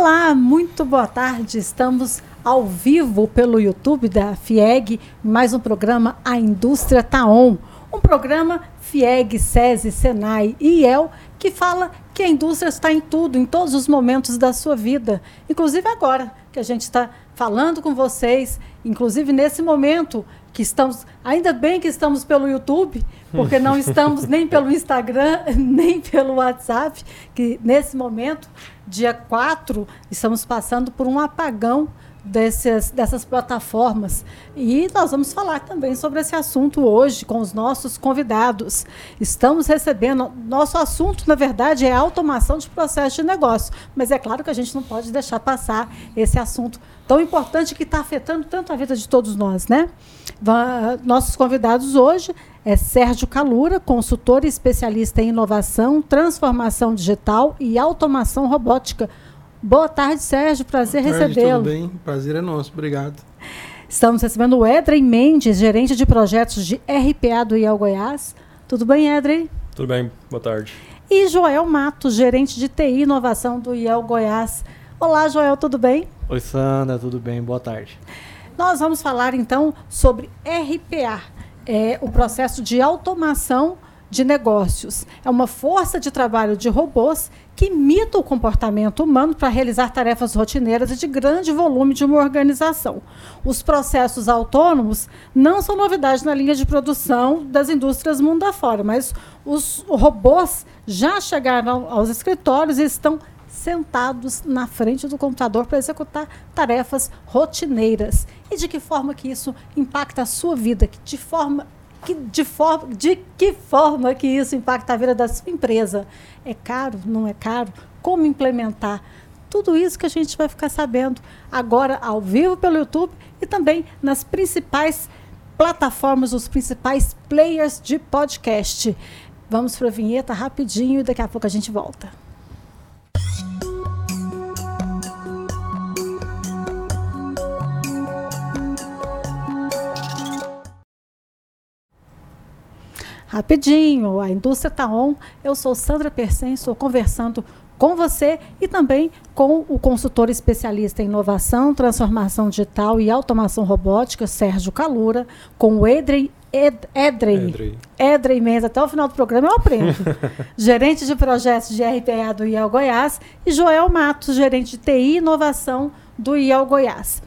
Olá, muito boa tarde. Estamos ao vivo pelo YouTube da FIEG, mais um programa A Indústria Taon. Um programa FIEG, SESI, SENAI e IEL que fala que a indústria está em tudo, em todos os momentos da sua vida, inclusive agora que a gente está falando com vocês, inclusive nesse momento que estamos, ainda bem que estamos pelo YouTube, porque não estamos nem pelo Instagram, nem pelo WhatsApp, que nesse momento, dia 4, estamos passando por um apagão desses, dessas plataformas. E nós vamos falar também sobre esse assunto hoje com os nossos convidados. Estamos recebendo. Nosso assunto, na verdade, é automação de processo de negócio. Mas é claro que a gente não pode deixar passar esse assunto tão importante que está afetando tanto a vida de todos nós, né? Nossos convidados hoje é Sérgio Calura, consultor e especialista em inovação, transformação digital e automação robótica Boa tarde, Sérgio. Prazer recebê-lo. Tudo bem? Prazer é nosso. Obrigado. Estamos recebendo o Edrey Mendes, gerente de projetos de RPA do IEL Goiás. Tudo bem, Edrey? Tudo bem. Boa tarde. E Joel Matos, gerente de TI e inovação do IEL Goiás. Olá, Joel, tudo bem? Oi, Sandra, tudo bem? Boa tarde. Nós vamos falar então sobre RPA, é, o processo de automação de negócios. É uma força de trabalho de robôs que imita o comportamento humano para realizar tarefas rotineiras e de grande volume de uma organização. Os processos autônomos não são novidade na linha de produção das indústrias mundo afora, mas os robôs já chegaram aos escritórios e estão sentados na frente do computador para executar tarefas rotineiras. E de que forma que isso impacta a sua vida? De forma que, de, for, de que forma que isso impacta a vida da sua empresa? É caro? Não é caro? Como implementar? Tudo isso que a gente vai ficar sabendo agora ao vivo pelo YouTube e também nas principais plataformas, os principais players de podcast. Vamos para a vinheta rapidinho e daqui a pouco a gente volta. Rapidinho, a indústria está on. Eu sou Sandra Persen, estou conversando com você e também com o consultor especialista em inovação, transformação digital e automação robótica, Sérgio Calura, com o Edrey Ed, Edrey, Edrey Mendes, até o final do programa eu aprendo. gerente de projetos de RPA do IEL Goiás e Joel Matos, gerente de TI e inovação do IEL Goiás.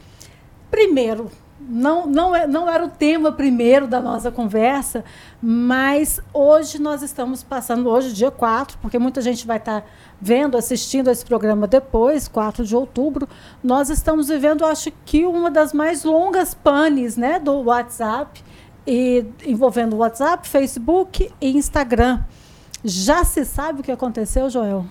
Primeiro, não, não, é, não era o tema primeiro da nossa conversa, mas hoje nós estamos passando, hoje, dia 4, porque muita gente vai estar vendo, assistindo esse programa depois, 4 de outubro. Nós estamos vivendo, acho que, uma das mais longas panes né, do WhatsApp, e envolvendo WhatsApp, Facebook e Instagram. Já se sabe o que aconteceu, Joel?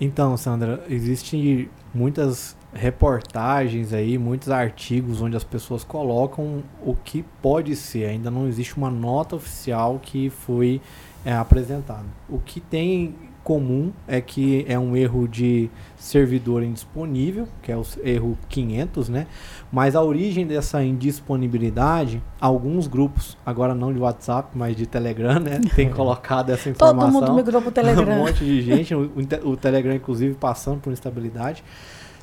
Então, Sandra, existem muitas reportagens aí, muitos artigos onde as pessoas colocam o que pode ser. Ainda não existe uma nota oficial que foi é, apresentada. O que tem comum é que é um erro de servidor indisponível, que é o erro 500, né? Mas a origem dessa indisponibilidade, alguns grupos, agora não de WhatsApp, mas de Telegram, né? Tem colocado essa informação. Todo mundo migrou para o Telegram. um monte de gente, o, o Telegram inclusive passando por instabilidade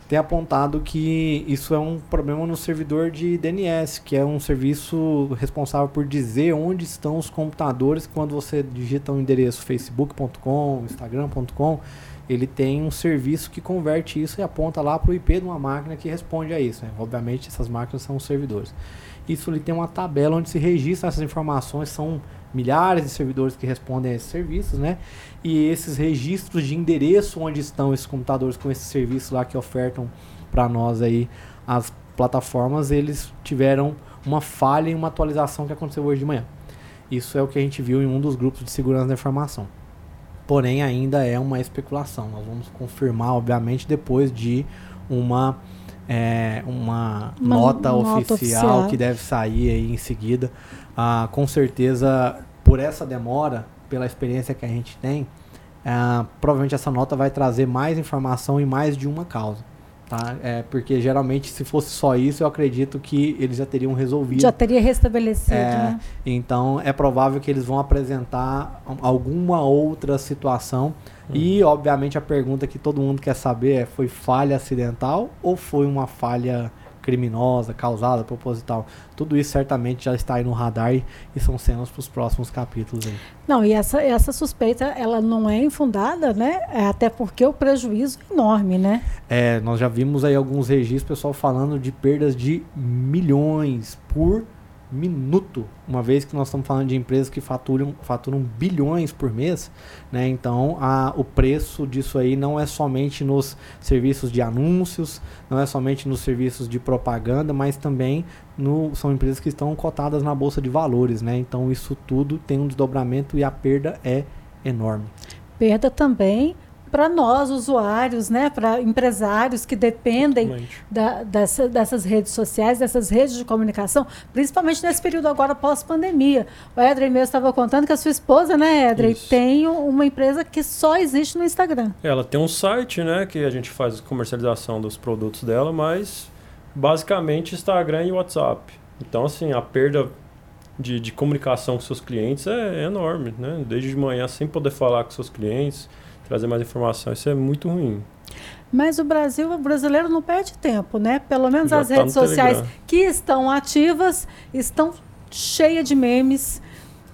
tem apontado que isso é um problema no servidor de DNS, que é um serviço responsável por dizer onde estão os computadores quando você digita um endereço facebook.com, instagram.com, ele tem um serviço que converte isso e aponta lá para o IP de uma máquina que responde a isso. Né? Obviamente essas máquinas são os servidores. Isso ele tem uma tabela onde se registra essas informações, são milhares de servidores que respondem a esses serviços, né? E esses registros de endereço onde estão esses computadores com esses serviços lá que ofertam para nós aí as plataformas, eles tiveram uma falha em uma atualização que aconteceu hoje de manhã. Isso é o que a gente viu em um dos grupos de segurança da informação. Porém, ainda é uma especulação. Nós vamos confirmar, obviamente, depois de uma, é, uma, uma nota, nota oficial, oficial, que deve sair aí em seguida ah, com certeza, por essa demora, pela experiência que a gente tem, ah, provavelmente essa nota vai trazer mais informação e mais de uma causa. Tá? É, porque geralmente, se fosse só isso, eu acredito que eles já teriam resolvido. Já teria restabelecido, É, né? Então é provável que eles vão apresentar alguma outra situação. E, obviamente, a pergunta que todo mundo quer saber é: foi falha acidental ou foi uma falha criminosa, causada, proposital? Tudo isso certamente já está aí no radar e, e são cenas para os próximos capítulos. Aí. Não, e essa, essa suspeita, ela não é infundada, né? É, até porque o prejuízo é enorme, né? É, nós já vimos aí alguns registros, pessoal falando de perdas de milhões por minuto, uma vez que nós estamos falando de empresas que faturam, faturam bilhões por mês, né? Então, a, o preço disso aí não é somente nos serviços de anúncios, não é somente nos serviços de propaganda, mas também no, são empresas que estão cotadas na bolsa de valores, né? Então, isso tudo tem um desdobramento e a perda é enorme. Perda também para nós, usuários, né? Para empresários que dependem da- dessa- dessas redes sociais, dessas redes de comunicação, principalmente nesse período agora pós-pandemia. O Edrey mesmo estava contando que a sua esposa, né, Edrey, Isso. tem um- uma empresa que só existe no Instagram. Ela tem um site, né, que a gente faz comercialização dos produtos dela, mas basicamente Instagram e WhatsApp. Então, assim, a perda de, de comunicação com seus clientes é, é enorme, né? Desde de manhã sem poder falar com seus clientes, trazer mais informação, isso é muito ruim. Mas o Brasil, o brasileiro não perde tempo, né? Pelo menos Já as tá redes sociais Telegram. que estão ativas estão cheias de memes,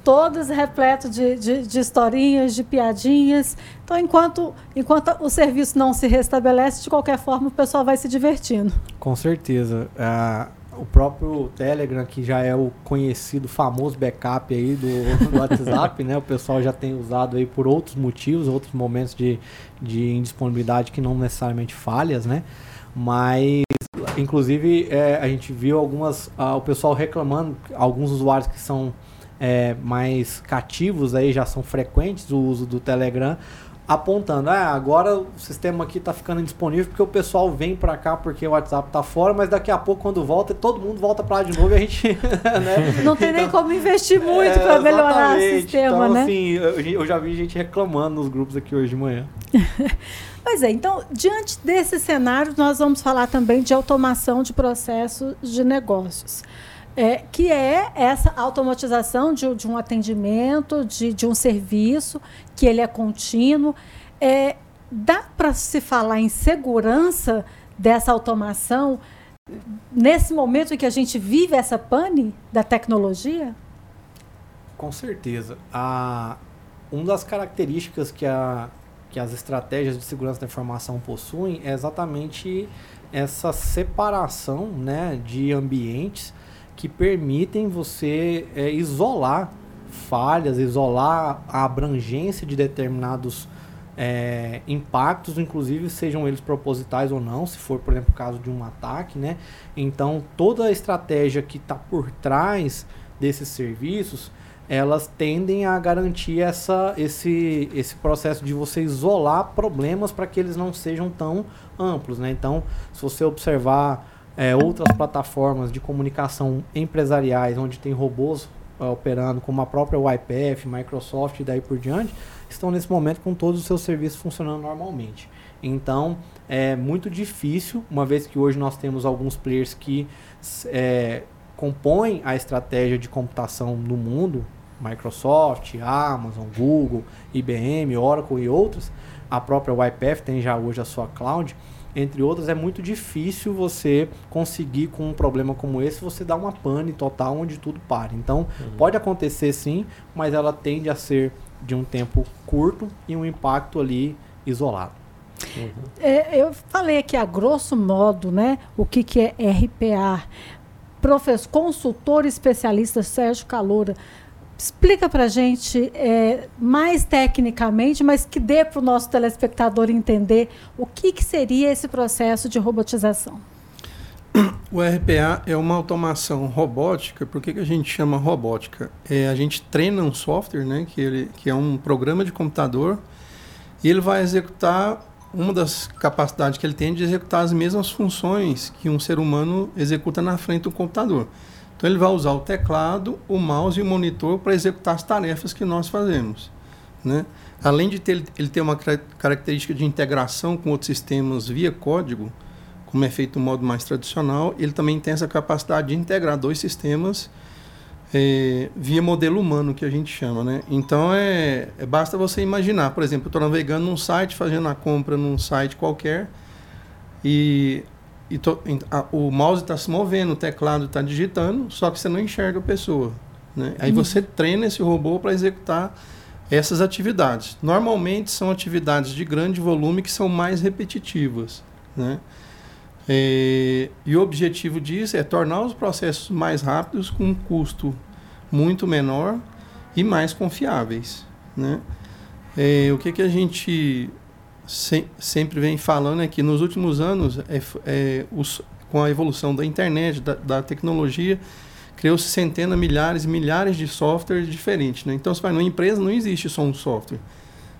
todas repletas de, de, de historinhas, de piadinhas. Então, enquanto, enquanto o serviço não se restabelece, de qualquer forma, o pessoal vai se divertindo. Com certeza. Ah, o próprio Telegram, que já é o conhecido, famoso backup aí do, do WhatsApp, né? O pessoal já tem usado aí por outros motivos, outros momentos de, de indisponibilidade que não necessariamente falhas, né? Mas, inclusive, é, a gente viu algumas, ah, o pessoal reclamando, alguns usuários que são é, mais cativos aí, já são frequentes o uso do Telegram, apontando, ah, agora o sistema aqui tá ficando indisponível porque o pessoal vem para cá porque o WhatsApp tá fora, mas daqui a pouco quando volta, todo mundo volta para lá de novo e a gente, né? Não tem nem como investir muito É, para melhorar o exatamente. sistema, então, né? assim, eu, eu já vi gente reclamando nos grupos aqui hoje de manhã. Pois é, então, diante desse cenário, nós vamos falar também de automação de processos de negócios. É, que é essa automatização de, de um atendimento, de, de um serviço, que ele é contínuo. É, dá para se falar em segurança dessa automação nesse momento em que a gente vive essa pane da tecnologia? Com certeza. A, uma das características que, a, que as estratégias de segurança da informação possuem é exatamente essa separação né, de ambientes que permitem você é, isolar falhas, isolar a abrangência de determinados é, impactos, inclusive sejam eles propositais ou não, se for, por exemplo, o caso de um ataque, né? Então, toda a estratégia que está por trás desses serviços, elas tendem a garantir essa, esse, esse processo de você isolar problemas para que eles não sejam tão amplos, né? Então, se você observar é, outras plataformas de comunicação empresariais, onde tem robôs é, operando, como a própria YPF, Microsoft e daí por diante, estão nesse momento com todos os seus serviços funcionando normalmente. Então, é muito difícil, uma vez que hoje nós temos alguns players que é, compõem a estratégia de computação no mundo, Microsoft, Amazon, Google, IBM, Oracle e outros, a própria YPF tem já hoje a sua cloud, entre outras, é muito difícil você conseguir com um problema como esse, você dar uma pane total onde tudo para. Então, pode acontecer sim, mas ela tende a ser de um tempo curto e um impacto ali isolado. É, eu falei aqui a grosso modo, né, o que, que é RPA. Professor, consultor especialista Sérgio Caloura, explica para a gente é, mais tecnicamente, mas que dê para o nosso telespectador entender o que, que seria esse processo de robotização. O RPA é uma automação robótica. Por que, que a gente chama robótica? É, a gente treina um software, né, que, ele, que é um programa de computador, e ele vai executar uma das capacidades que ele tem de executar as mesmas funções que um ser humano executa na frente do computador. Então ele vai usar o teclado, o mouse e o monitor para executar as tarefas que nós fazemos. Né? Além de ter, ele ter uma característica de integração com outros sistemas via código, como é feito no modo mais tradicional, ele também tem essa capacidade de integrar dois sistemas é, via modelo humano, que a gente chama. Né? Então, é, é basta você imaginar, por exemplo, eu estou navegando num site, fazendo a compra num site qualquer, e, e tô, a, o mouse está se movendo, o teclado está digitando, só que você não enxerga a pessoa. Né? Aí uhum. você treina esse robô para executar essas atividades. Normalmente são atividades de grande volume que são mais repetitivas. Né? É, e o objetivo disso é tornar os processos mais rápidos com um custo muito menor e mais confiáveis. Né? É, o que, que a gente se, sempre vem falando é que nos últimos anos, é, é os, com a evolução da internet, da, da tecnologia, criou-se centenas, milhares milhares de softwares diferentes. Né? Então, se vai numa empresa, não existe só um software.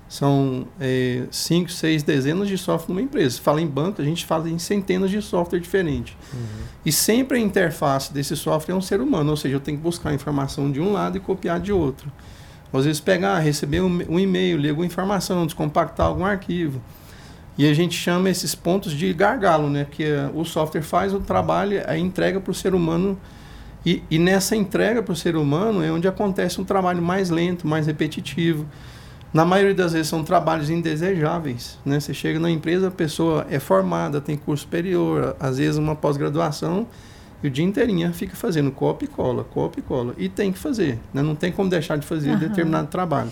São é, cinco, seis dezenas de software numa empresa. Se fala em banco, a gente fala em centenas de software diferentes. Uhum. E sempre a interface desse software é um ser humano, ou seja, eu tenho que buscar a informação de um lado e copiar de outro. Às vezes pegar, receber um, um e-mail, ler alguma informação, descompactar algum arquivo. E a gente chama esses pontos de gargalo, né? Porque o software faz o trabalho, a entrega para o ser humano. E, e nessa entrega para o ser humano é onde acontece um trabalho mais lento, mais repetitivo na maioria das vezes são trabalhos indesejáveis. Né? Você chega na empresa, a pessoa é formada, tem curso superior, às vezes uma pós-graduação, e o dia inteirinho fica fazendo copia e cola, copia e cola. E tem que fazer, né? não tem como deixar de fazer uhum. determinado trabalho.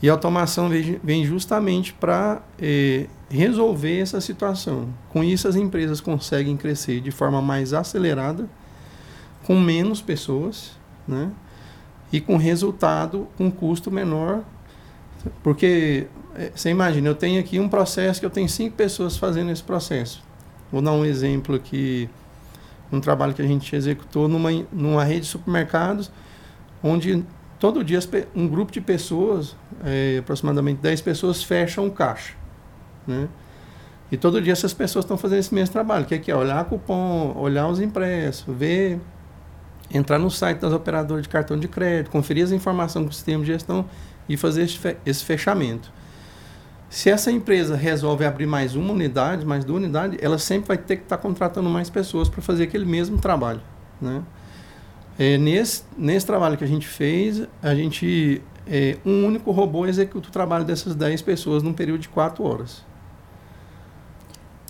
E a automação vem justamente para eh, resolver essa situação. Com isso, as empresas conseguem crescer de forma mais acelerada, com menos pessoas, né? e com resultado, com custo menor porque é, você imagina, eu tenho aqui um processo que eu tenho cinco pessoas fazendo esse processo. Vou dar um exemplo aqui, um trabalho que a gente executou numa, numa rede de supermercados, onde todo dia um grupo de pessoas, é, aproximadamente 10 pessoas, fecham um caixa. Né? E todo dia essas pessoas estão fazendo esse mesmo trabalho, que é, que é olhar cupom, olhar os impressos, ver, entrar no site das operadoras de cartão de crédito, conferir as informações do sistema de gestão e fazer esse fechamento. Se essa empresa resolve abrir mais uma unidade, mais duas unidades, ela sempre vai ter que estar tá contratando mais pessoas para fazer aquele mesmo trabalho. Né? É, nesse, nesse trabalho que a gente fez, a gente é, um único robô executa o trabalho dessas 10 pessoas num período de 4 horas.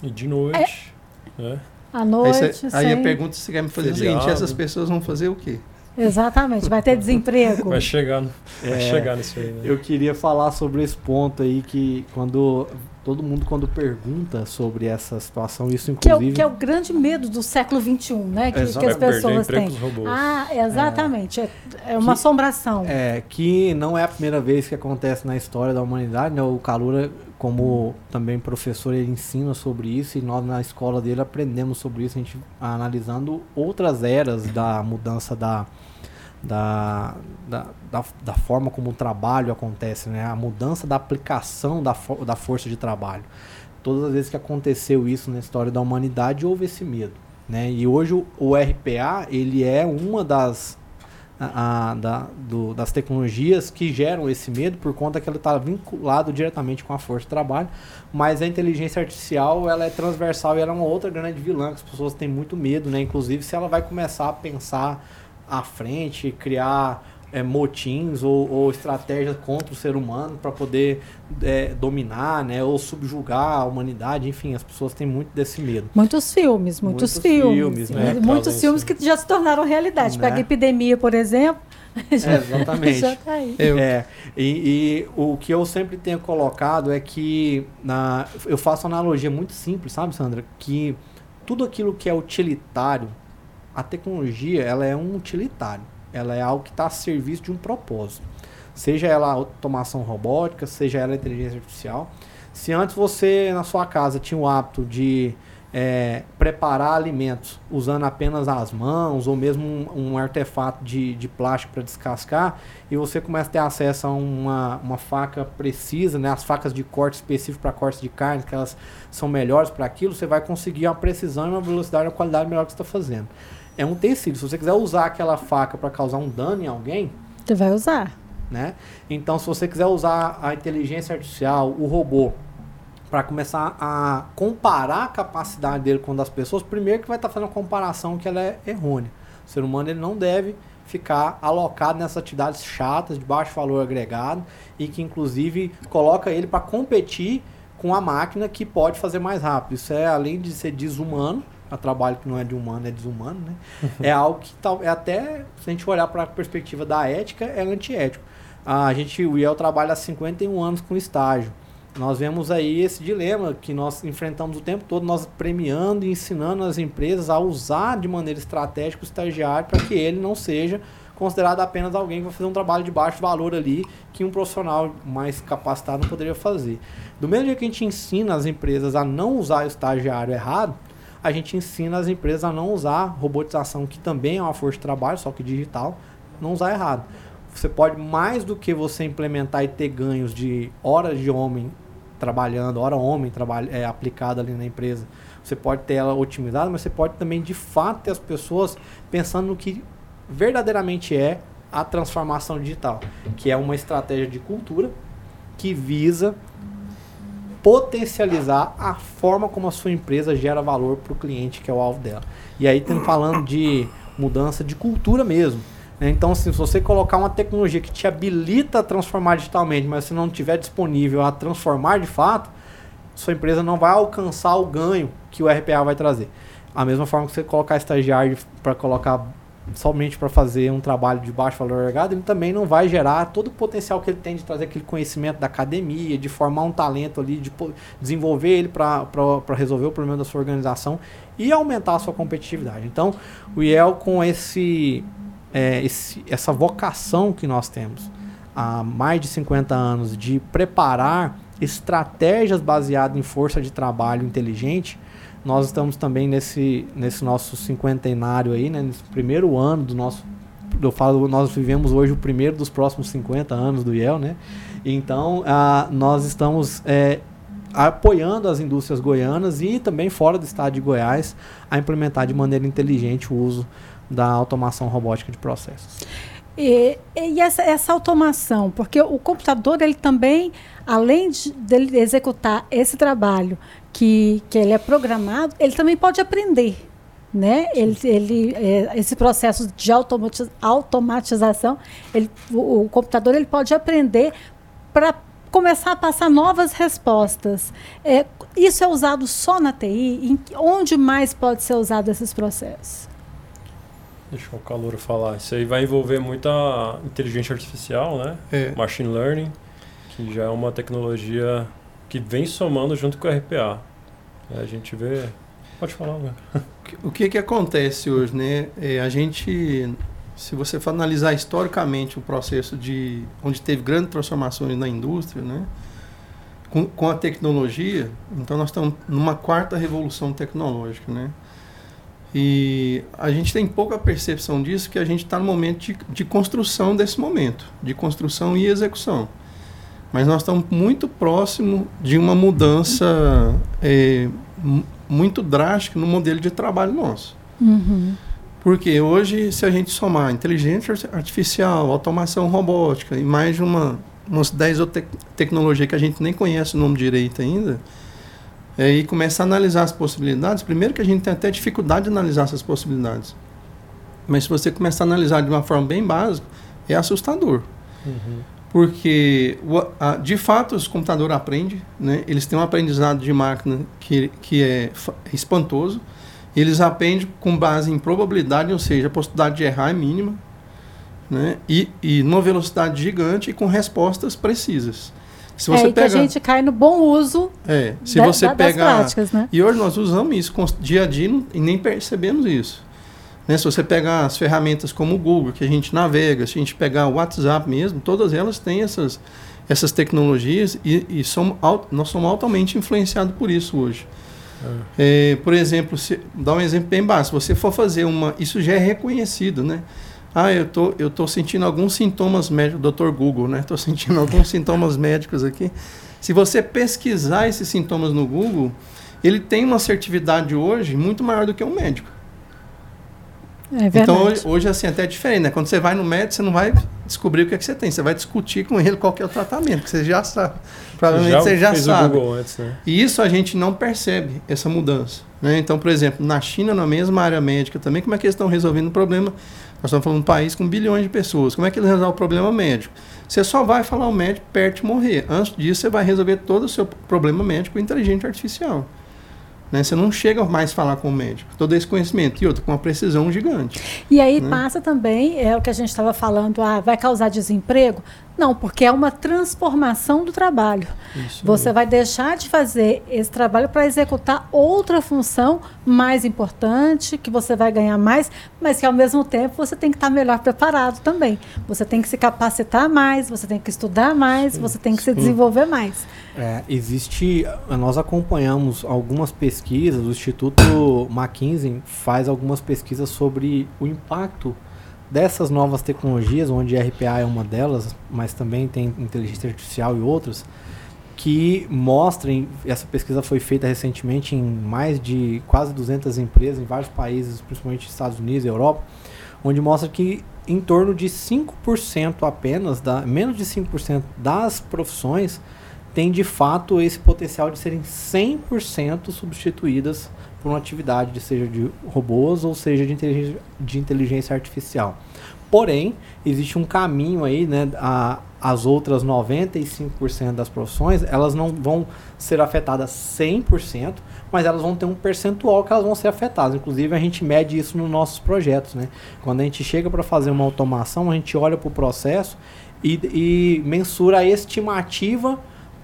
E de noite. É. Né? À noite. Aí, cê, aí a pergunta que você quer me fazer é o seguinte: essas pessoas vão fazer o quê? Exatamente, vai ter desemprego. Vai chegar, vai é, chegar nisso aí. Né? Eu queria falar sobre esse ponto aí que quando todo mundo quando pergunta sobre essa situação, isso inclusive... Que é o, que é o grande medo do século XXI, né? Que, que as pessoas têm. Ah, exatamente. É, é uma que, assombração. É, que não é a primeira vez que acontece na história da humanidade, né? O Calura, como também professor, ele ensina sobre isso e nós na escola dele aprendemos sobre isso, a gente analisando outras eras da mudança da da, da, da, da, forma como o trabalho acontece, né? a mudança da aplicação da, da força de trabalho. Todas as vezes que aconteceu isso na história da humanidade, houve esse medo. Né? E hoje o, o RPA ele é uma das, a, a, da, do, das tecnologias que geram esse medo por conta que ele está vinculado diretamente com a força de trabalho, mas a inteligência artificial ela é transversal e ela é uma outra grande vilã que as pessoas têm muito medo, né? Inclusive se ela vai começar a pensar à frente, criar é, motins ou, ou, estratégias contra o ser humano para poder é, dominar, né, ou subjugar a humanidade, enfim, as pessoas têm muito desse medo. Muitos filmes, muitos, muitos filmes, filmes né? muitos filmes que já se tornaram realidade. Né? Pega a epidemia, por exemplo. Já, é, exatamente. Já tá aí. É, e, e, o que eu sempre tenho colocado é que na, eu faço uma analogia muito simples, sabe, Sandra? Que tudo aquilo que é utilitário a tecnologia ela é um utilitário. Ela é algo que está a serviço de um propósito. Seja ela automação robótica, seja ela inteligência artificial. Se antes você na sua casa tinha o hábito de é, preparar alimentos usando apenas as mãos ou mesmo um, um artefato de, de plástico para descascar e você começa a ter acesso a uma, uma faca precisa, né, as facas de corte específico para cortes de carne, que elas são melhores para aquilo, você vai conseguir uma precisão e uma velocidade e uma qualidade melhor que você está fazendo é um tecido. Se você quiser usar aquela faca para causar um dano em alguém, você vai usar. Né? Então, se você quiser usar a inteligência artificial, o robô, para começar a comparar a capacidade dele com a das pessoas, primeiro que vai estar tá fazendo uma comparação que ela é errônea. O ser humano ele não deve ficar alocado nessas atividades chatas, de baixo valor agregado e que inclusive coloca ele para competir com a máquina que pode fazer mais rápido. Isso é além de ser desumano, a trabalho que não é de humano, é desumano, né? é algo que tal, é até, se a gente olhar para a perspectiva da ética, é antiético. A gente, o IEL trabalha há 51 anos com estágio. Nós vemos aí esse dilema que nós enfrentamos o tempo todo, nós premiando e ensinando as empresas a usar de maneira estratégica o estagiário para que ele não seja considerado apenas alguém que vai fazer um trabalho de baixo valor ali que um profissional mais capacitado não poderia fazer. Do mesmo jeito que a gente ensina as empresas a não usar o estagiário errado, a gente ensina as empresas a não usar robotização, que também é uma força de trabalho, só que digital, não usar errado. Você pode, mais do que você implementar e ter ganhos de horas de homem trabalhando, hora homem trabalha, é, aplicada ali na empresa, você pode ter ela otimizada, mas você pode também, de fato, ter as pessoas pensando no que verdadeiramente é a transformação digital, que é uma estratégia de cultura que visa potencializar a forma como a sua empresa gera valor para o cliente, que é o alvo dela. E aí estamos falando de mudança de cultura mesmo. Né? Então, assim, se você colocar uma tecnologia que te habilita a transformar digitalmente, mas se não tiver disponível a transformar de fato, sua empresa não vai alcançar o ganho que o RPA vai trazer. A mesma forma que você colocar estagiário para colocar somente para fazer um trabalho de baixo valor agregado, ele também não vai gerar todo o potencial que ele tem de trazer aquele conhecimento da academia, de formar um talento ali, de desenvolver ele para resolver o problema da sua organização e aumentar a sua competitividade. Então, o IEL com esse, é, esse, essa vocação que nós temos há mais de 50 anos de preparar estratégias baseadas em força de trabalho inteligente, nós estamos também nesse, nesse nosso cinquentenário aí, né, nesse primeiro ano do nosso. Eu falo, nós vivemos hoje o primeiro dos próximos 50 anos do IEL, né? Então, ah, nós estamos é, apoiando as indústrias goianas e também fora do estado de Goiás a implementar de maneira inteligente o uso da automação robótica de processos. E, e essa, essa, automação, porque o computador ele também, além de executar esse trabalho que, que ele é programado, ele também pode aprender. Né? Ele, ele, é, esse processo de automatiz, automatização, ele, o, o computador ele pode aprender para começar a passar novas respostas. É, isso é usado só na TI? Em, onde mais pode ser usado esses processos? Deixa o Calor falar. Isso aí vai envolver muita inteligência artificial, né? É. Machine Learning, que já é uma tecnologia que vem somando junto com o RPA. É, a gente vê. Pode falar, né? O que, que acontece hoje, né? É, a gente, se você for analisar historicamente o processo de onde teve grandes transformações na indústria, né? Com, com a tecnologia, então nós estamos numa quarta revolução tecnológica, né? E a gente tem pouca percepção disso, que a gente está no momento de, de, construção desse momento, de construção e execução. Mas nós estamos muito próximo de uma mudança é, muito drástica no modelo de trabalho nosso. Uhum. Porque hoje, se a gente somar inteligência artificial, automação robótica e mais de uma, umas 10 te tecnologias que a gente nem conhece o nome direito ainda, é, e começar a analisar as possibilidades, primeiro que a gente tem até dificuldade de analisar essas possibilidades. Mas se você começar a analisar de uma forma bem básica, é assustador. Uhum. Porque, de fato, os computadores aprendem, né? eles têm um aprendizado de máquina que, que é espantoso. Eles aprendem com base em probabilidade, ou seja, a possibilidade de errar é mínima. Né? E, e numa velocidade gigante e com respostas precisas. Se você é, pega, que a gente cai no bom uso é, se da, você da, pegar, práticas, né? E hoje nós usamos isso dia a dia e nem percebemos isso. Né? Se você pegar as ferramentas como o Google, que a gente navega, se a gente pegar o WhatsApp mesmo, todas elas têm essas, essas tecnologias e, e somos, nós somos altamente influenciados por isso hoje. É. É, por exemplo, se, dá um exemplo bem básico. Se você for fazer uma. Isso já é reconhecido, né? Ah, eu tô, eu tô sentindo alguns sintomas médicos, doutor Google, né? Estou sentindo alguns sintomas médicos aqui. Se você pesquisar esses sintomas no Google, ele tem uma assertividade hoje muito maior do que um médico. É então hoje, hoje assim até é diferente, né? Quando você vai no médico, você não vai descobrir o que, é que você tem. Você vai discutir com ele qual que é o tratamento, que você já sabe. Provavelmente Já você já fez o sabe. Google antes, né? E isso a gente não percebe, essa mudança. né? Então, por exemplo, na China, na mesma área médica também, como é que eles estão resolvendo o problema? Nós estamos falando de um país com bilhões de pessoas. Como é que eles resolvem o problema médico? Você só vai falar o médico perto de morrer. Antes disso, você vai resolver todo o seu problema médico com inteligência artificial. Né? Você não chega mais a falar com o médico. Todo esse conhecimento. E outro, com uma precisão gigante. E aí Né? passa também, é o que a gente estava falando, ah, vai causar desemprego? Não, porque é uma transformação do trabalho. Isso Você vai deixar de fazer esse trabalho para executar outra função mais importante, que você vai ganhar mais, mas que ao mesmo tempo você tem que estar melhor preparado também. Você tem que se capacitar mais, você tem que estudar mais, você tem que se desenvolver mais. É, existe, nós acompanhamos algumas pesquisas, o Instituto McKinsey faz algumas pesquisas sobre o impacto dessas novas tecnologias, onde RPA é uma delas, mas também tem inteligência artificial e outras, que mostrem, essa pesquisa foi feita recentemente em mais de quase 200 empresas em vários países, principalmente Estados Unidos e Europa, onde mostra que em torno de 5% apenas, da, menos de 5% das profissões tem de fato esse potencial de serem 100% substituídas por uma atividade, de seja de robôs ou seja de inteligência, de inteligência artificial. Porém, existe um caminho aí, né? A, as outras 95% das profissões, elas não vão ser afetadas 100%, mas elas vão ter um percentual que elas vão ser afetadas. Inclusive, a gente mede isso nos nossos projetos, né? Quando a gente chega para fazer uma automação, a gente olha para o processo e, e mensura a estimativa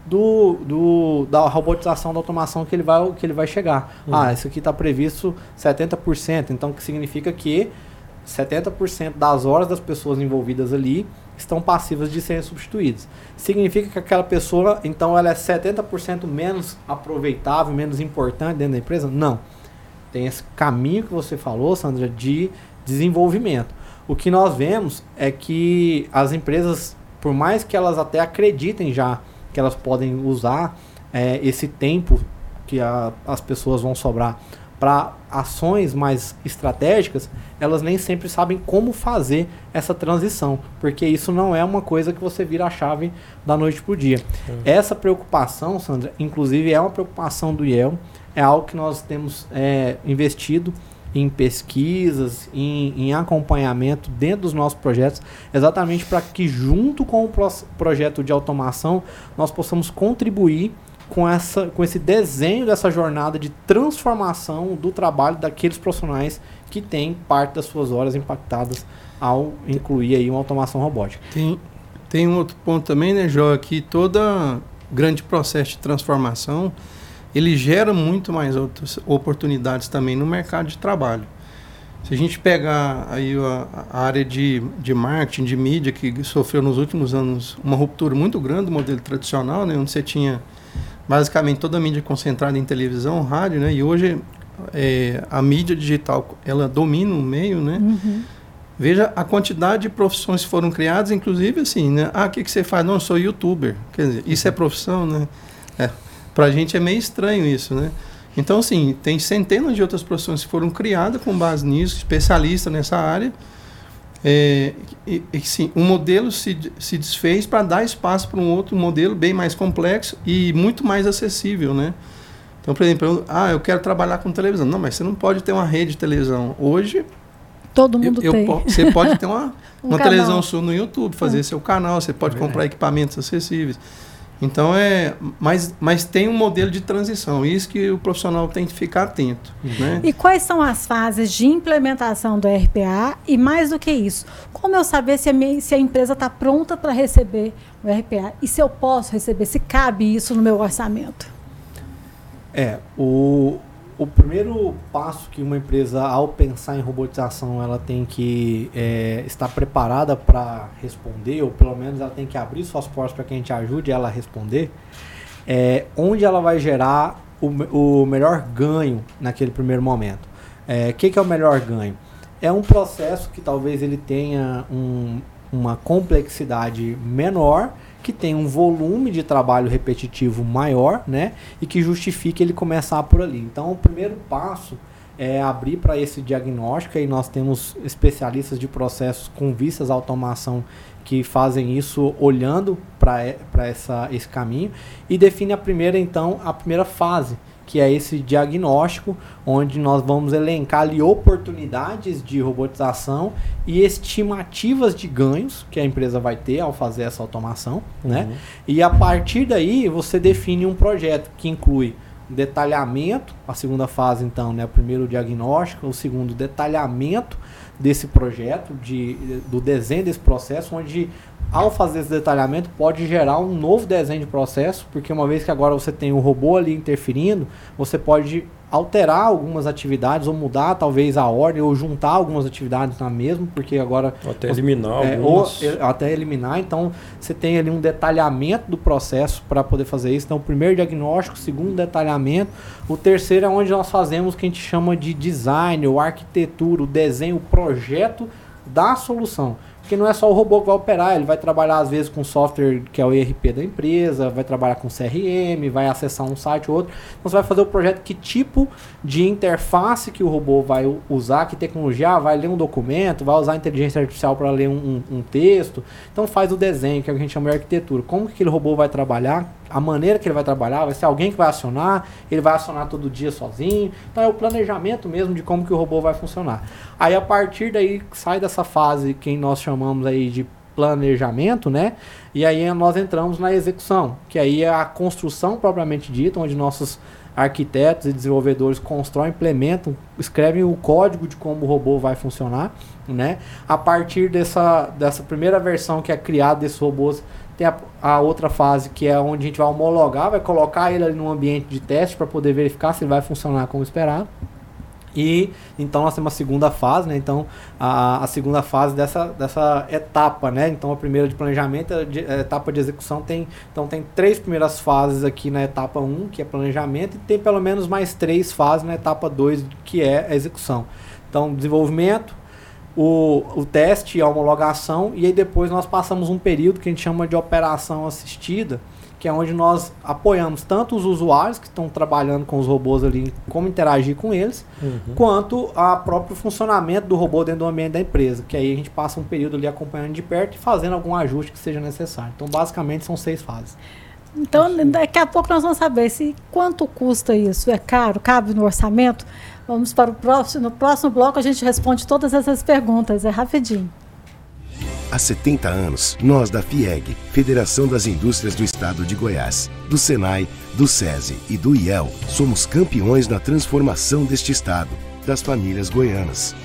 do, do, da robotização da automação que ele vai, que ele vai chegar. Uhum. Ah, isso aqui está previsto 70%, então que significa que 70% das horas das pessoas envolvidas ali estão passivas de serem substituídas. Significa que aquela pessoa, então, ela é 70% menos aproveitável, menos importante dentro da empresa? Não. Tem esse caminho que você falou, Sandra, de desenvolvimento. O que nós vemos é que as empresas, por mais que elas até acreditem já que elas podem usar é, esse tempo que a, as pessoas vão sobrar para ações mais estratégicas, elas nem sempre sabem como fazer essa transição, porque isso não é uma coisa que você vira a chave da noite para o dia. Hum. Essa preocupação, Sandra, inclusive é uma preocupação do IEL, é algo que nós temos é, investido em pesquisas, em, em, acompanhamento dentro dos nossos projetos, exatamente para que junto com o pro projeto de automação nós possamos contribuir com, essa, com esse desenho dessa jornada de transformação do trabalho daqueles profissionais que têm parte das suas horas impactadas ao incluir aí uma automação robótica. Tem, tem um outro ponto também, né, Jó, que toda grande processo de transformação ele gera muito mais outras oportunidades também no mercado de trabalho. Se a gente pegar aí a, a, área de, de marketing, de mídia, que sofreu nos últimos anos uma ruptura muito grande do modelo tradicional, né, onde você tinha basicamente toda a mídia concentrada em televisão, rádio, né, e hoje é, a mídia digital ela domina o meio, né? Uhum. Veja a quantidade de profissões que foram criadas, inclusive assim, né? Ah, o que, que você faz? Não, eu sou youtuber. Quer dizer, isso é profissão, né? É. Pra gente é meio estranho isso, né? Então, assim, tem centenas de outras profissões que foram criadas com base nisso, especialistas nessa área. É, e, e, sim, um modelo se, se desfez para dar espaço para um outro modelo bem mais complexo e muito mais acessível, né? Então, por exemplo, eu, ah, eu quero trabalhar com televisão. Não, mas você não pode ter uma rede de televisão. Hoje, Todo mundo eu, tem. Eu, você pode ter uma, Um uma canal. televisão sua no YouTube, fazer É. seu canal, você pode É comprar equipamentos acessíveis. Então é, mas, mas tem um modelo de transição, isso que o profissional tem que ficar atento, né? E quais são as fases de implementação do RPA? E mais do que isso, como eu saber se a, minha, se a empresa está pronta para receber o RPA? E se eu posso receber, se cabe isso no meu orçamento? É, o, o primeiro passo que uma empresa, ao pensar em robotização, ela tem que é, estar preparada para responder, ou pelo menos ela tem que abrir suas portas para que a gente ajude ela a responder, é onde ela vai gerar o, o melhor ganho naquele primeiro momento. O é, que, que é o melhor ganho? É um processo que talvez ele tenha um- uma complexidade menor, que tem um volume de trabalho repetitivo maior, né? E que justifique ele começar por ali. Então, o primeiro passo é abrir para esse diagnóstico e nós temos especialistas de processos com vistas à automação que fazem isso olhando para esse caminho e define a primeira então a primeira fase que é esse diagnóstico onde nós vamos elencar ali oportunidades de robotização e estimativas de ganhos que a empresa vai ter ao fazer essa automação, né? Uhum. E a partir daí você define um projeto que inclui detalhamento, a segunda fase então, né, o primeiro diagnóstico, o segundo detalhamento desse projeto, de, do desenho desse processo, onde ao fazer esse detalhamento pode gerar um novo desenho de processo, porque uma vez que agora você tem o robô ali interferindo, você pode alterar algumas atividades ou mudar talvez a ordem ou juntar algumas atividades na mesma, porque agora ou até eliminar é, ou até eliminar, então você tem ali um detalhamento do processo para poder fazer isso. Então, o primeiro diagnóstico, o segundo detalhamento, o terceiro é onde nós fazemos o que a gente chama de design, ou arquitetura, o desenho, o projeto da solução. Porque não é só o robô que vai operar, ele vai trabalhar às vezes com software que é o ERP da empresa, vai trabalhar com CRM, vai acessar um site ou outro. Então você vai fazer o projeto, que tipo de interface que o robô vai usar, que tecnologia, ah, vai ler um documento, vai usar inteligência artificial para ler um, um, um, texto. Então faz o desenho, que é o que a gente chama de arquitetura. Como que aquele robô vai trabalhar, a maneira que ele vai trabalhar, vai ser alguém que vai acionar, ele vai acionar todo dia sozinho. Então é o planejamento mesmo de como que o robô vai funcionar. Aí a partir daí sai dessa fase que nós chamamos aí de planejamento, né? E aí nós entramos na execução, que aí é a construção propriamente dita, onde nossos arquitetos e desenvolvedores constroem, implementam, escrevem o código de como o robô vai funcionar, né? A partir dessa, dessa primeira versão que é criada desses robôs, tem a, a, outra fase que é onde a gente vai homologar, vai colocar ele ali num ambiente de teste para poder verificar se ele vai funcionar como esperado. E então nós temos a segunda fase, né? Então a, a segunda fase dessa, dessa etapa, né? Então a primeira de planejamento, a, a etapa de execução tem então tem três primeiras fases aqui na etapa 1, que é planejamento, e tem pelo menos mais três fases na etapa 2, que é a execução. Então desenvolvimento, o, o teste e a homologação, e aí depois nós passamos um período que a gente chama de operação assistida, que é onde nós apoiamos tanto os usuários que estão trabalhando com os robôs ali, como interagir com eles, uhum. quanto a próprio funcionamento do robô dentro do ambiente da empresa, que aí a gente passa um período ali acompanhando de perto e fazendo algum ajuste que seja necessário. Então, basicamente, são seis fases. Então, daqui a pouco nós vamos saber se quanto custa isso. É caro? Cabe no orçamento? Vamos para o próximo. No próximo bloco a gente responde todas essas perguntas. É rapidinho. Há 70 anos, nós da FIEG, Federação das Indústrias do Estado de Goiás, do SENAI, do SESI e do IEL, somos campeões na transformação deste estado, das famílias goianas.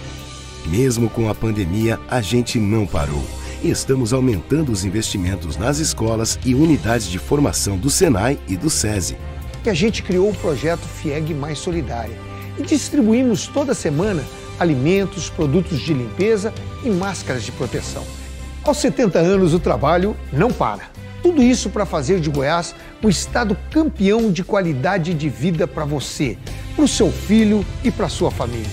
Mesmo com a pandemia, a gente não parou. E estamos aumentando os investimentos nas escolas e unidades de formação do SENAI e do SESI. E a gente criou o projeto FIEG Mais Solidária e distribuímos toda semana alimentos, produtos de limpeza e máscaras de proteção. Aos 70 anos, o trabalho não para. Tudo isso para fazer de Goiás um estado campeão de qualidade de vida para você, para o seu filho e para sua família.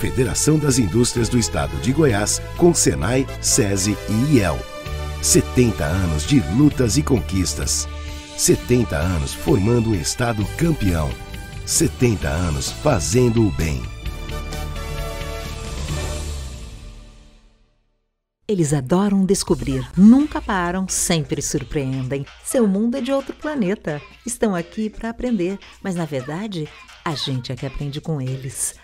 Federação das Indústrias do Estado de Goiás, com Senai, SESI e IEL. 70 anos de lutas e conquistas. 70 anos formando um Estado campeão. 70 anos fazendo o bem. Eles adoram descobrir, nunca param, sempre surpreendem. Seu mundo é de outro planeta. Estão aqui para aprender, mas na verdade, a gente é que aprende com eles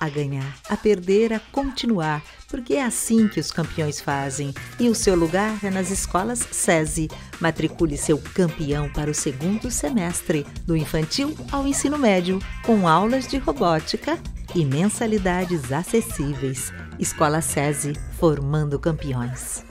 a ganhar, a perder, a continuar, porque é assim que os campeões fazem. E o seu lugar é nas escolas SESI. Matricule seu campeão para o segundo semestre, do infantil ao ensino médio, com aulas de robótica e mensalidades acessíveis. Escola SESI, formando campeões.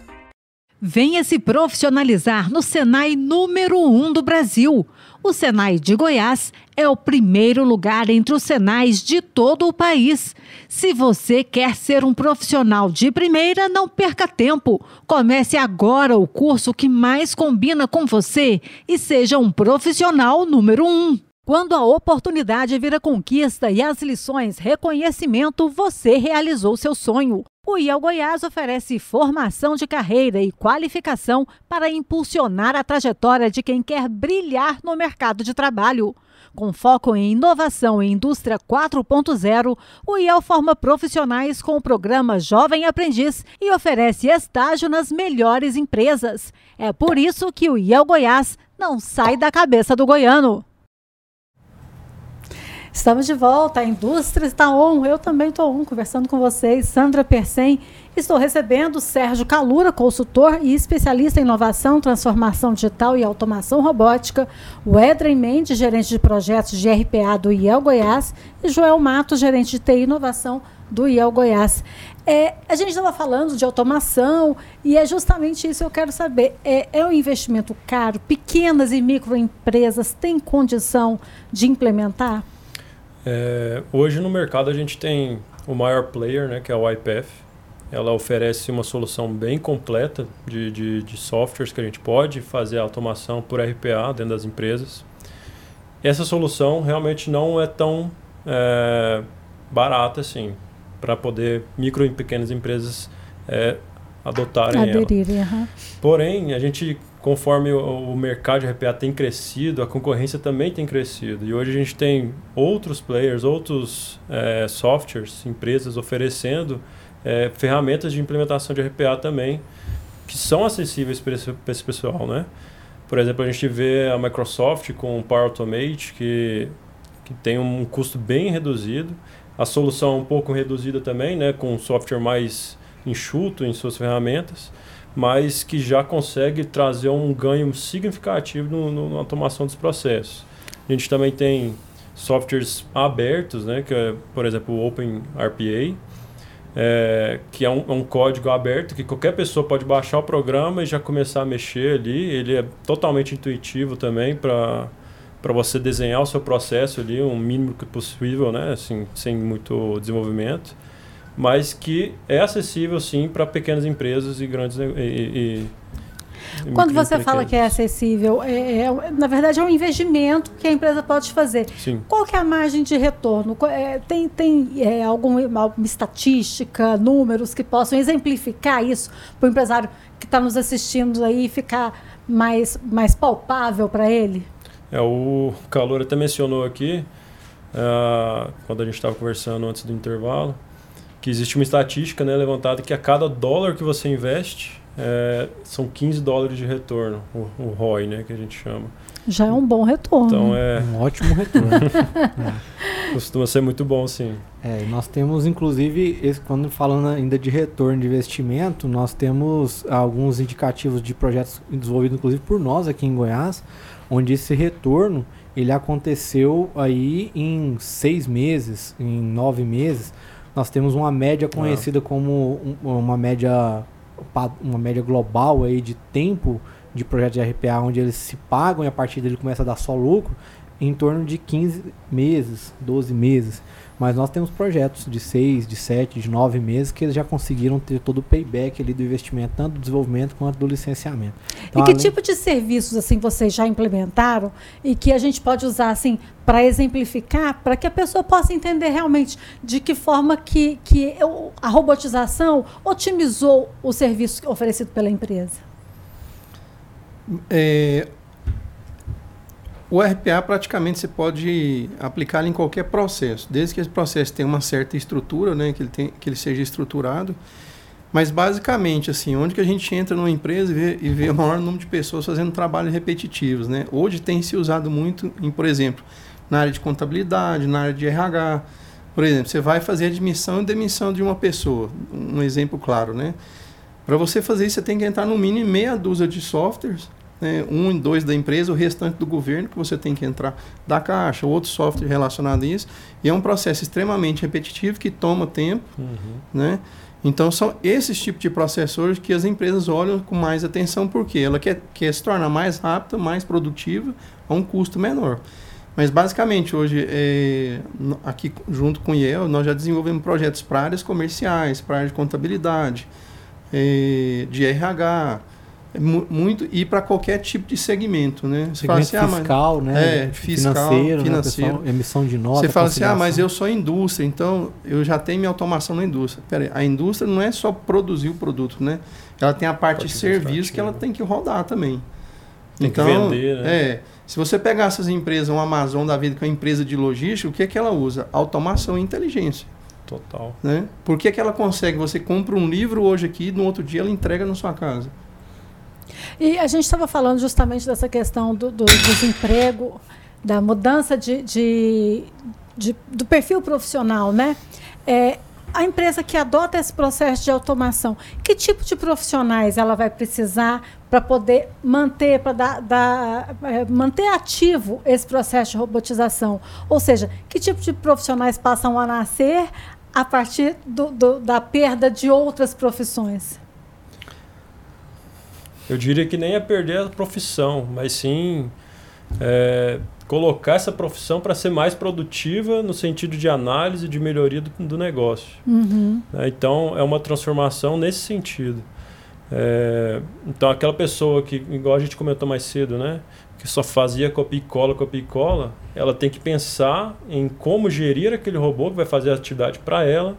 Venha se profissionalizar no Senai número 1 um do Brasil. O Senai de Goiás é o primeiro lugar entre os Senais de todo o país. Se você quer ser um profissional de primeira, não perca tempo. Comece agora o curso que mais combina com você e seja um profissional número 1. Um. Quando a oportunidade vira conquista e as lições reconhecimento, você realizou seu sonho. O IEL Goiás oferece formação de carreira e qualificação para impulsionar a trajetória de quem quer brilhar no mercado de trabalho. Com foco em inovação e indústria 4.0, o IEL forma profissionais com o programa Jovem Aprendiz e oferece estágio nas melhores empresas. É por isso que o IEL Goiás não sai da cabeça do goiano. Estamos de volta, a indústria está on. Eu também estou on, conversando com vocês. Sandra Persen. Estou recebendo Sérgio Calura, consultor e especialista em inovação, transformação digital e automação robótica. O Edren Mendes, gerente de projetos de RPA do IEL Goiás. E Joel Matos, gerente de TI e inovação do IEL Goiás. É, a gente estava falando de automação e é justamente isso que eu quero saber. É, é um investimento caro? Pequenas e microempresas têm condição de implementar? É, hoje no mercado a gente tem o maior player, né, que é o IPF. Ela oferece uma solução bem completa de, de, de softwares que a gente pode fazer a automação por RPA dentro das empresas. Essa solução realmente não é tão é, barata assim para poder micro e pequenas empresas é, adotarem Aderirem, ela. Uhum. Porém, a gente conforme o, mercado de RPA tem crescido, a concorrência também tem crescido. E hoje a gente tem outros players, outros é, softwares, empresas oferecendo é, ferramentas de implementação de RPA também, que são acessíveis para esse, esse, pessoal, né? Por exemplo, a gente vê a Microsoft com o Power Automate, que, que tem um custo bem reduzido. A solução um pouco reduzida também, né? Com um software mais enxuto em suas ferramentas mas que já consegue trazer um ganho significativo no, no, na automação dos processos. A gente também tem softwares abertos, né, que é, por exemplo, o OpenRPA, é, que é um, é um, código aberto que qualquer pessoa pode baixar o programa e já começar a mexer ali. Ele é totalmente intuitivo também para para você desenhar o seu processo ali, o mínimo que possível, né, assim, sem muito desenvolvimento mas que é acessível sim para pequenas empresas e grandes e, e, e quando você fala que é acessível, é, é, na verdade é um investimento que a empresa pode fazer. Sim. Qual que é a margem de retorno? É, tem tem é, algum, alguma estatística, números que possam exemplificar isso para o empresário que está nos assistindo aí ficar mais, mais palpável para ele? É, o Calor até mencionou aqui, uh, quando a gente estava conversando antes do intervalo, que existe uma estatística né, levantada que a cada dólar que você investe, é, são 15 dólares de retorno, o, o ROI, né, que a gente chama. Já é um bom retorno. Então é um ótimo retorno. é. Costuma ser muito bom, sim. É, nós temos inclusive, esse, quando falando ainda de retorno de investimento, nós temos alguns indicativos de projetos desenvolvidos inclusive por nós aqui em Goiás, onde esse retorno ele aconteceu aí em seis meses, em nove meses nós temos uma média ah. conhecida como uma média uma média global aí de tempo de projeto de RPA onde eles se pagam e a partir dele começa a dar só lucro em torno de 15 meses, 12 meses. Mas nós temos projetos de 6, de 7, de 9 meses que eles já conseguiram ter todo o payback ali do investimento, tanto do desenvolvimento quanto do licenciamento. Então, e que além... tipo de serviços assim vocês já implementaram e que a gente pode usar assim para exemplificar, para que a pessoa possa entender realmente de que forma que, que a robotização otimizou o serviço oferecido pela empresa? É, o RPA praticamente você pode aplicar em qualquer processo, desde que esse processo tenha uma certa estrutura, né, que ele, tem, que ele seja estruturado. Mas basicamente, assim, onde que a gente entra numa empresa e vê, e vê o maior número de pessoas fazendo trabalhos repetitivos, né? Hoje tem se usado muito, em, por exemplo, na área de contabilidade, na área de RH. Por exemplo, você vai fazer admissão e demissão de uma pessoa, um exemplo claro, né? Para você fazer isso, você tem que entrar no mínimo meia dúzia de softwares né, um e dois da empresa, o restante do governo, que você tem que entrar da caixa, outro software relacionado a isso. E é um processo extremamente repetitivo que toma tempo. Uhum. Né? Então, são esses tipos de processos que as empresas olham com mais atenção, porque ela quer, quer se tornar mais rápida, mais produtiva, a um custo menor. Mas, basicamente, hoje, é, aqui junto com o IEL, nós já desenvolvemos projetos para áreas comerciais, para área de contabilidade, é, de RH, muito e para qualquer tipo de segmento, né? Você Segmento "Ah, mas- fiscal, né? É, fiscal, financeiro, né, financeiro. pessoal? emissão de nota. Você fala assim, ah, mas eu sou indústria, então eu já tenho minha automação na indústria. Pera aí, a indústria não é só produzir o produto, né? Ela tem a parte, de serviço que ela tem que rodar também. Tem que então, vender, né? é, se você pegar essas empresas, uma Amazon da vida, que é uma empresa de logística, o que é que ela usa? Automação e inteligência. Total. Né? Por que, que ela consegue? Você compra um livro hoje aqui, no outro dia ela entrega na sua casa. E a gente estava falando justamente dessa questão do, do desemprego, da mudança de, de- de- do perfil profissional, né? É, a empresa que adota esse processo de automação, que tipo de profissionais ela vai precisar para poder manter, para dar, dar, eh, manter ativo esse processo de robotização? Ou seja, que tipo de profissionais passam a nascer a partir do- do- da perda de outras profissões? Eu diria que nem é perder a profissão, mas sim é, colocar essa profissão para ser mais produtiva no sentido de análise e de melhoria do, do negócio. Uhum. né? Então, é uma transformação nesse sentido. É, então, aquela pessoa que, igual a gente comentou mais cedo, né? Que só fazia copia e cola, copia e cola, ela tem que pensar em como gerir aquele robô que vai fazer a atividade para ela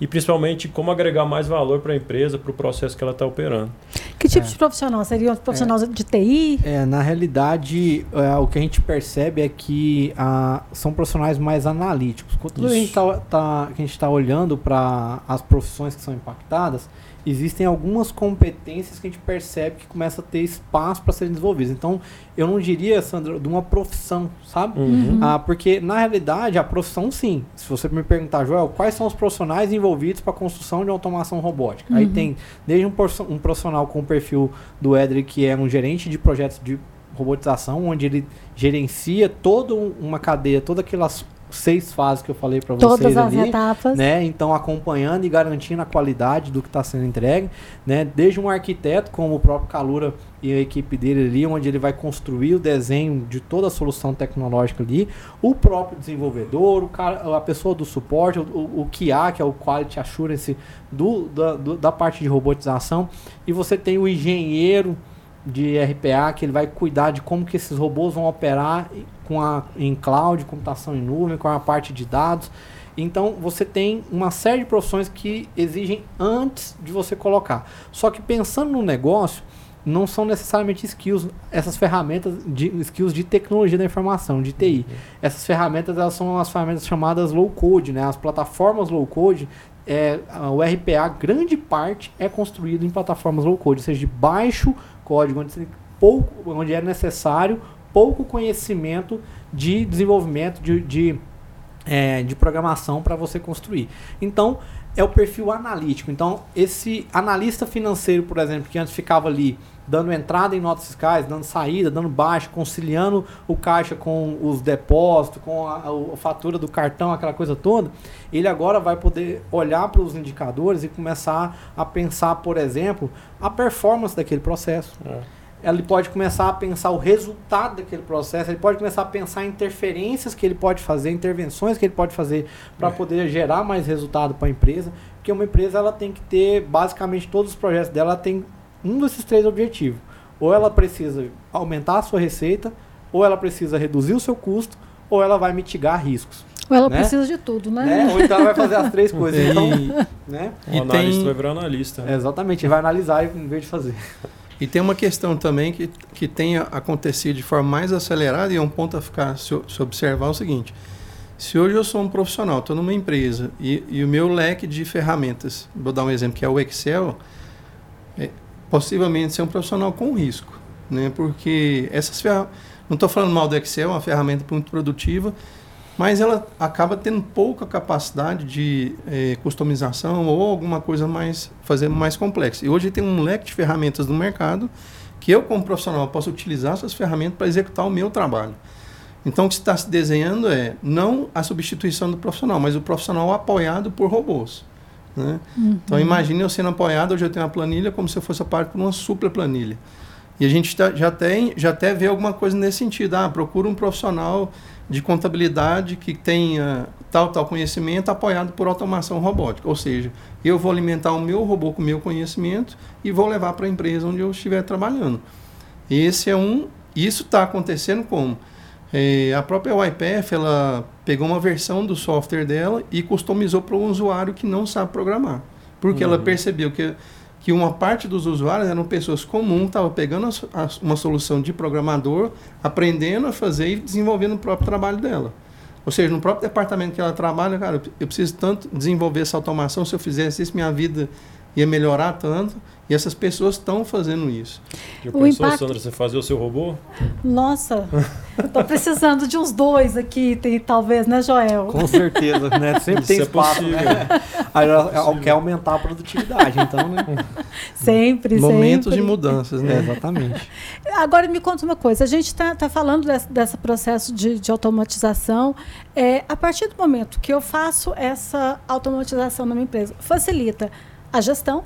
e principalmente como agregar mais valor para a empresa, para o processo que ela está operando. Que tipo É. de profissional? Seria um profissional de TI? É, na realidade, é, o que a gente percebe é que ah, são profissionais mais analíticos. Quando a gente está a gente tá olhando para as profissões que são impactadas, existem algumas competências que a gente percebe que começa a ter espaço para serem desenvolvidas. Então, eu não diria, Sandra, de uma profissão, sabe? Uhum. Ah, porque, na realidade, a profissão, sim. Se você me perguntar, Joel, quais são os profissionais envolvidos para a construção de automação robótica? Aí Uhum. tem desde um, profissional com o perfil do Edric, que é um gerente de projetos de robotização, onde ele gerencia toda um- uma cadeia, todas aquelas seis fases que eu falei para vocês Todas as ali etapas. né? Então acompanhando e garantindo a qualidade do que está sendo entregue, né? Desde um arquiteto, como o próprio Calura e a equipe dele ali, onde ele vai construir o desenho de toda a solução tecnológica ali, o próprio desenvolvedor, o cara, a pessoa do suporte, o, o, QA, que é o Quality Assurance do, da, do- da parte de robotização, e você tem o engenheiro de RPA, que ele vai cuidar de como que esses robôs vão operar com a, em cloud, computação em nuvem, com a parte de dados. Então você tem uma série de profissões que exigem antes de você colocar. Só que pensando no negócio, não são necessariamente skills, essas ferramentas de skills de tecnologia da informação, de TI. Essas ferramentas elas são as ferramentas chamadas low code, né? As plataformas low code, é, o RPA, grande parte é construído em plataformas low code, ou seja, de baixo código, onde, pouco, onde é necessário pouco conhecimento de desenvolvimento de, de, é, de programação para você construir. Então, é o perfil analítico. Então, esse analista financeiro, por exemplo, que antes ficava ali dando entrada em notas fiscais, dando saída, dando baixa, conciliando o caixa com os depósitos, com a, a fatura do cartão, aquela coisa toda, ele agora vai poder olhar para os indicadores e começar a pensar, por exemplo, a performance daquele processo É. ele pode começar a pensar o resultado daquele processo, ele pode começar a pensar interferências que ele pode fazer, intervenções que ele pode fazer para poder gerar mais resultado para a empresa, porque uma empresa ela tem que ter basicamente todos os projetos dela ela tem um desses três objetivos. Ou ela precisa aumentar a sua receita, ou ela precisa reduzir o seu custo, ou ela vai mitigar riscos, Ou ela né? precisa de tudo, né? né? Ou então ela vai fazer as três coisas. E- Então, né? O E analista tem- vai virar analista. né? Exatamente, ele vai analisar em vez de fazer. E tem uma questão também que, que tem acontecido de forma mais acelerada e é um ponto a ficar se, se observar o seguinte. Se hoje eu sou um profissional, estou numa empresa e, e o meu leque de ferramentas, vou dar um exemplo que é o Excel, é, possivelmente ser um profissional com risco, né? Porque essas ferramentas, não estou falando mal do Excel, é uma ferramenta muito produtiva, mas ela acaba tendo pouca capacidade de eh, customização ou alguma coisa mais fazer mais complexa. E hoje tem um leque de ferramentas no mercado que eu como profissional posso utilizar essas ferramentas para executar o meu trabalho. Então o que está se desenhando é não a substituição do profissional, mas o profissional apoiado por robôs. Né? Então imagine eu sendo apoiado, hoje eu tenho uma planilha como se eu fosse apoiado por uma super planilha. E a gente tá- já, tem, já até vê alguma coisa nesse sentido. Ah, procura um profissional de contabilidade que tenha tal tal conhecimento apoiado por automação robótica. Ou seja, eu vou alimentar o meu robô com o meu conhecimento e vou levar para a empresa onde eu estiver trabalhando. Esse é um. Isso está acontecendo como? É, a própria YPF ela pegou uma versão do software dela e customizou para um usuário que não sabe programar. Porque uhum. ela percebeu que, que uma parte dos usuários eram pessoas comuns, estavam pegando a, a, uma solução de programador, aprendendo a fazer e desenvolvendo o próprio trabalho dela. Ou seja, no próprio departamento que ela trabalha, cara, eu preciso tanto desenvolver essa automação, se eu fizesse isso, minha vida ia melhorar tanto. E essas pessoas estão fazendo isso. Já o pensou, impacto... Sandra, você fazer o seu robô? Nossa, eu tô precisando de uns dois aqui, tem, talvez, né, Joel? Com certeza, né? Sempre tem é espaço, né? Aí é quer aumentar a produtividade, então, né? Sempre, Momentos sempre. de mudanças, né? É, exatamente. Agora me conta uma coisa, a gente está tá falando desse, desse processo de, de automatização. É, a partir do momento que eu faço essa automatização na minha empresa, facilita a gestão,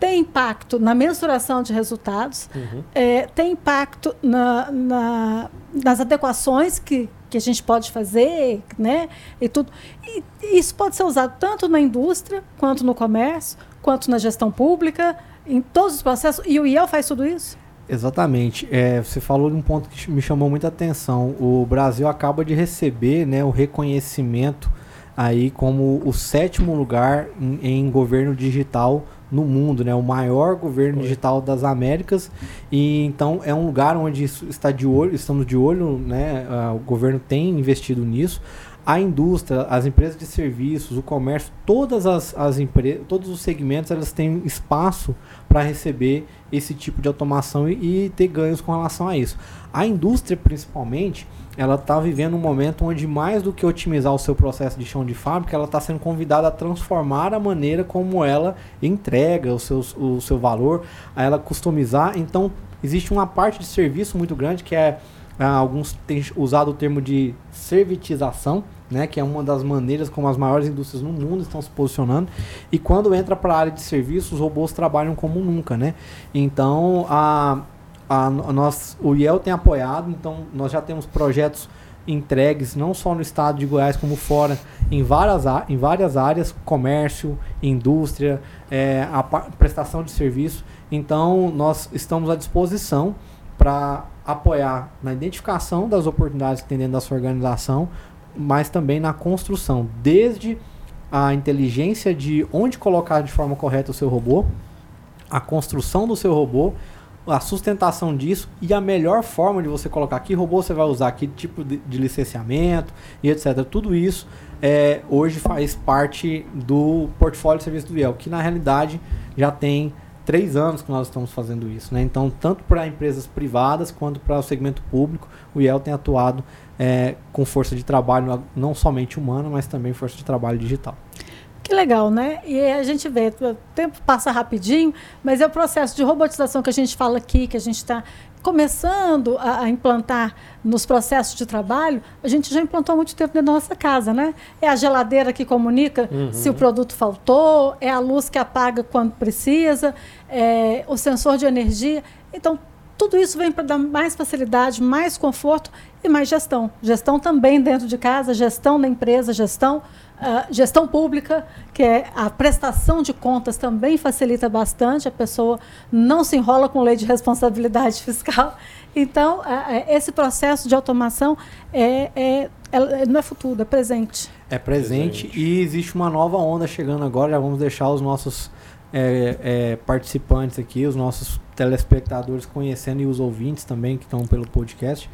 tem impacto na mensuração de resultados, uhum. é, tem impacto na, na, nas adequações que, que a gente pode fazer, né? E tudo. E isso pode ser usado tanto na indústria, quanto no comércio, quanto na gestão pública, em todos os processos. E o IEL faz tudo isso? Exatamente. É, você falou de um ponto que me chamou muita atenção. O Brasil acaba de receber né, o reconhecimento aí como o sétimo lugar em, em governo digital no mundo, né? O maior governo digital das Américas e então é um lugar onde está de olho, estamos de olho, né? Uh, o governo tem investido nisso. A indústria, as empresas de serviços, o comércio, todas as, as empresas, todos os segmentos, elas têm espaço para receber esse tipo de automação e, e ter ganhos com relação a isso. A indústria, principalmente, ela está vivendo um momento onde mais do que otimizar o seu processo de chão de fábrica, ela está sendo convidada a transformar a maneira como ela entrega o seu, o seu valor, a ela customizar. Então, existe uma parte de serviço muito grande que é ah, alguns têm usado o termo de servitização, né, que é uma das maneiras como as maiores indústrias no mundo estão se posicionando. E quando entra para a área de serviços, os robôs trabalham como nunca, né? Então, a a, a nós, o IEL tem apoiado, então nós já temos projetos entregues não só no estado de Goiás como fora em várias, em várias áreas comércio indústria é, a prestação de serviço. Então nós estamos à disposição para apoiar na identificação das oportunidades que tem dentro da sua organização mas também na construção desde a inteligência de onde colocar de forma correta o seu robô a construção do seu robô a sustentação disso e a melhor forma de você colocar que robô você vai usar, que tipo de, licenciamento e etc. Tudo isso é, hoje faz parte do portfólio de serviço do IEL, que na realidade já tem três anos que nós estamos fazendo isso. Né? Então, tanto para empresas privadas quanto para o segmento público, o IEL tem atuado é, com força de trabalho não somente humana, mas também força de trabalho digital. Que legal, né? E a gente vê, o tempo passa rapidinho, mas é o processo de robotização que a gente fala aqui, que a gente está começando a, implantar nos processos de trabalho, a gente já implantou há muito tempo dentro da nossa casa, né? É a geladeira que comunica uhum. se o produto faltou, é a luz que apaga quando precisa, é o sensor de energia. Então, tudo isso vem para dar mais facilidade, mais conforto e mais gestão. Gestão também dentro de casa, gestão da empresa, gestão Uh, gestão pública, que é a prestação de contas, também facilita bastante, a pessoa não se enrola com lei de responsabilidade fiscal. Então, uh, esse processo de automação é, é, é, não é futuro, é presente. É presente, presente, e existe uma nova onda chegando agora, já vamos deixar os nossos é, é, participantes aqui, os nossos telespectadores conhecendo e os ouvintes também que estão pelo podcast.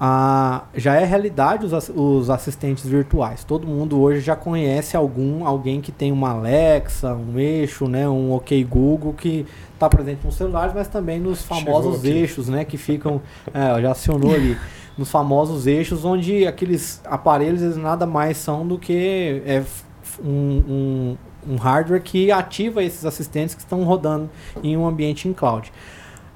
Ah, já é realidade os, os assistentes virtuais. Todo mundo hoje já conhece algum alguém que tem uma Alexa, um eixo, né, um OK Google que está presente nos celulares, mas também nos famosos eixos, né, que ficam, é, já acionou ali, nos famosos eixos onde aqueles aparelhos eles nada mais são do que é, um, um, um hardware que ativa esses assistentes que estão rodando em um ambiente em cloud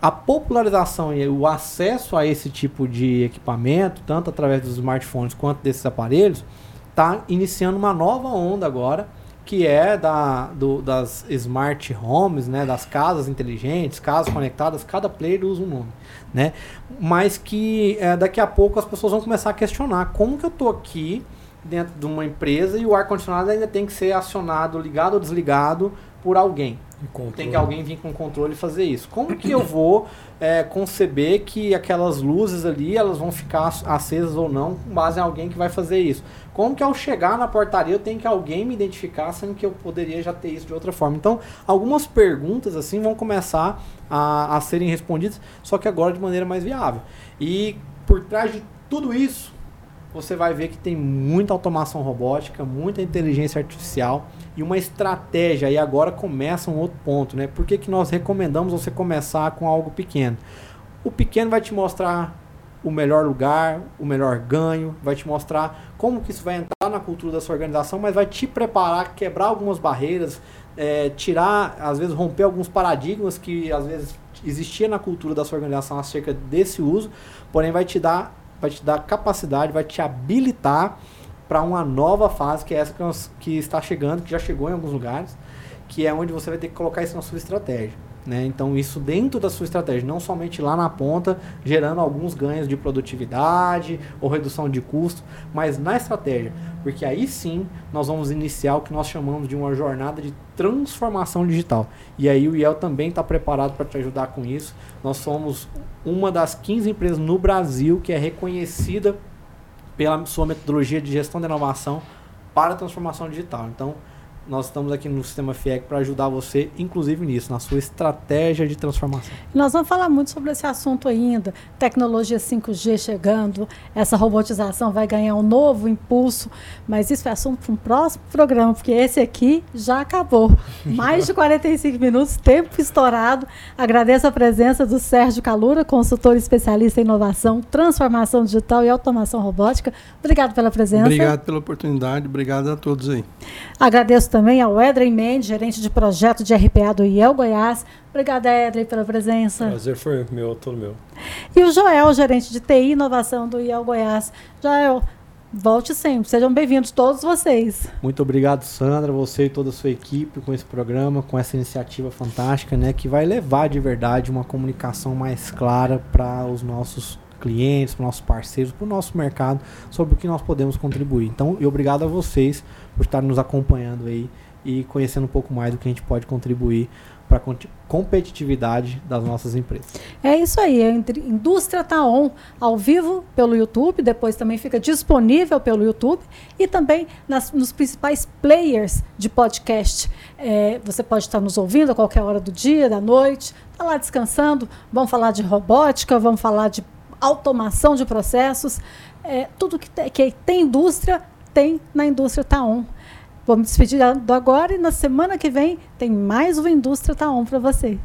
a popularização e o acesso a esse tipo de equipamento, tanto através dos smartphones quanto desses aparelhos, está iniciando uma nova onda agora, que é da, do, das smart homes, né, das casas inteligentes, casas conectadas, cada player usa um nome, né? Mas que é, daqui a pouco as pessoas vão começar a questionar como que eu tô aqui dentro de uma empresa e o ar condicionado ainda tem que ser acionado, ligado ou desligado por alguém. Tem que alguém vir com controle e fazer isso. Como que eu vou é, conceber que aquelas luzes ali elas vão ficar acesas ou não com base em alguém que vai fazer isso? Como que ao chegar na portaria eu tenho que alguém me identificar, sendo que eu poderia já ter isso de outra forma? Então, algumas perguntas assim vão começar a, a serem respondidas, só que agora de maneira mais viável. E por trás de tudo isso, você vai ver que tem muita automação robótica, muita inteligência artificial e uma estratégia. E agora começa um outro ponto, né? Por que, que nós recomendamos você começar com algo pequeno? O pequeno vai te mostrar o melhor lugar, o melhor ganho, vai te mostrar como que isso vai entrar na cultura da sua organização, mas vai te preparar, quebrar algumas barreiras, é, tirar, às vezes romper alguns paradigmas que às vezes existia na cultura da sua organização acerca desse uso, porém vai te dar vai te dar capacidade, vai te habilitar para uma nova fase, que é essa que, nós, que está chegando, que já chegou em alguns lugares, que é onde você vai ter que colocar isso na sua estratégia. Né? Então, isso dentro da sua estratégia, não somente lá na ponta, gerando alguns ganhos de produtividade ou redução de custo, mas na estratégia. Porque aí sim nós vamos iniciar o que nós chamamos de uma jornada de transformação digital. E aí o IEL também está preparado para te ajudar com isso. Nós somos uma das 15 empresas no Brasil que é reconhecida pela sua metodologia de gestão de inovação para a transformação digital. Então, nós estamos aqui no Sistema FIEC para ajudar você, inclusive nisso, na sua estratégia de transformação. Nós vamos falar muito sobre esse assunto ainda. Tecnologia 5G chegando, essa robotização vai ganhar um novo impulso, mas isso é assunto para um próximo programa, porque esse aqui já acabou. Mais de 45 minutos, tempo estourado. Agradeço a presença do Sérgio Calura, consultor especialista em inovação, transformação digital e automação robótica. Obrigado pela presença. Obrigado pela oportunidade, obrigado a todos aí. Agradeço também ao Edrey Mendes, gerente de projeto de RPA do IEL Goiás. Obrigada, Edrey, pela presença. Prazer foi meu, todo meu. E o Joel, gerente de TI e inovação do IEL Goiás. Joel, volte sempre. Sejam bem-vindos todos vocês. Muito obrigado, Sandra, você e toda a sua equipe com esse programa, com essa iniciativa fantástica, né, que vai levar de verdade uma comunicação mais clara para os nossos clientes, para nossos parceiros, para o nosso mercado, sobre o que nós podemos contribuir. Então, e obrigado a vocês por estar nos acompanhando aí e conhecendo um pouco mais do que a gente pode contribuir para a competitividade das nossas empresas. É isso aí, a Indústria Tá On, ao vivo pelo YouTube, depois também fica disponível pelo YouTube e também nas, nos principais players de podcast. É, você pode estar nos ouvindo a qualquer hora do dia, da noite, está lá descansando, vamos falar de robótica, vamos falar de automação de processos, é, tudo que, te, que tem indústria, tem na indústria Taon. Vou me despedir agora e na semana que vem tem mais uma Indústria Taon para você.